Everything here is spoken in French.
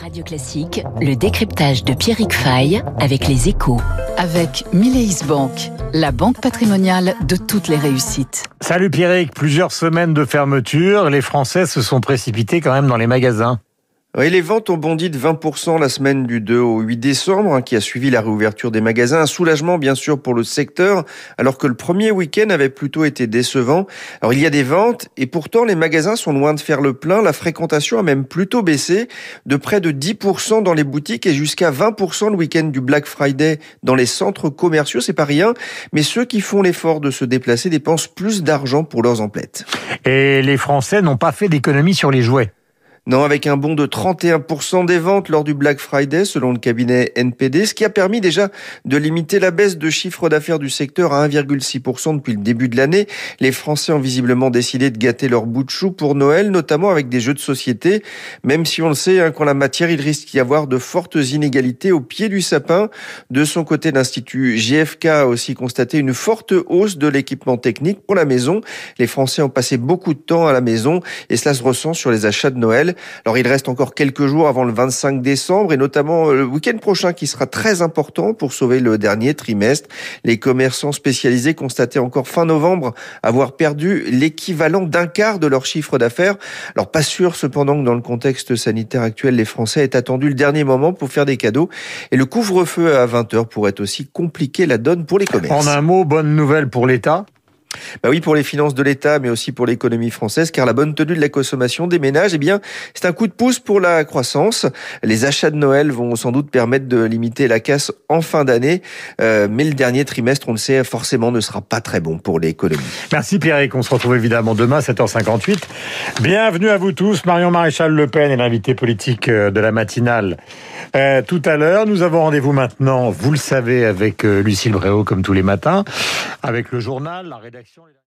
Radio Classique, le décryptage de Pierrick Fay avec les échos. Avec Mileis Bank, la banque patrimoniale de toutes les réussites. Salut Pierrick, plusieurs semaines de fermeture, les Français se sont précipités quand même dans les magasins. Oui, les ventes ont bondi de 20% la semaine du 2 au 8 décembre, hein, qui a suivi la réouverture des magasins. Un soulagement, bien sûr, pour le secteur, alors que le premier week-end avait plutôt été décevant. Alors, il y a des ventes, et pourtant, les magasins sont loin de faire le plein. La fréquentation a même plutôt baissé, de près de 10% dans les boutiques et jusqu'à 20% le week-end du Black Friday dans les centres commerciaux. C'est pas rien, mais ceux qui font l'effort de se déplacer dépensent plus d'argent pour leurs emplettes. Et les Français n'ont pas fait d'économie sur les jouets. Non, avec un bond de 31% des ventes lors du Black Friday, selon le cabinet NPD, ce qui a permis déjà de limiter la baisse de chiffre d'affaires du secteur à 1,6% depuis le début de l'année. Les Français ont visiblement décidé de gâter leur bout de chou pour Noël, notamment avec des jeux de société. Même si on le sait, hein, qu'en la matière, il risque d'y avoir de fortes inégalités au pied du sapin. De son côté, l'Institut GFK a aussi constaté une forte hausse de l'équipement technique pour la maison. Les Français ont passé beaucoup de temps à la maison et cela se ressent sur les achats de Noël. Alors il reste encore quelques jours avant le 25 décembre et notamment euh, le week-end prochain qui sera très important pour sauver le dernier trimestre. Les commerçants spécialisés constataient encore fin novembre avoir perdu l'équivalent d'un quart de leur chiffre d'affaires. Alors pas sûr cependant que dans le contexte sanitaire actuel, les Français aient attendu le dernier moment pour faire des cadeaux et le couvre-feu à 20h pourrait aussi compliquer la donne pour les commerces. En un mot, bonne nouvelle pour l'État bah oui, pour les finances de l'État, mais aussi pour l'économie française, car la bonne tenue de la consommation des ménages, eh bien, c'est un coup de pouce pour la croissance. Les achats de Noël vont sans doute permettre de limiter la casse en fin d'année, euh, mais le dernier trimestre, on le sait, forcément ne sera pas très bon pour l'économie. Merci Pierrick, on se retrouve évidemment demain 7h58. Bienvenue à vous tous, Marion Maréchal Le Pen est l'invité politique euh, de la matinale. Euh, tout à l'heure, nous avons rendez-vous maintenant, vous le savez, avec Lucille Bréau comme tous les matins, avec le journal, la rédaction. Johnny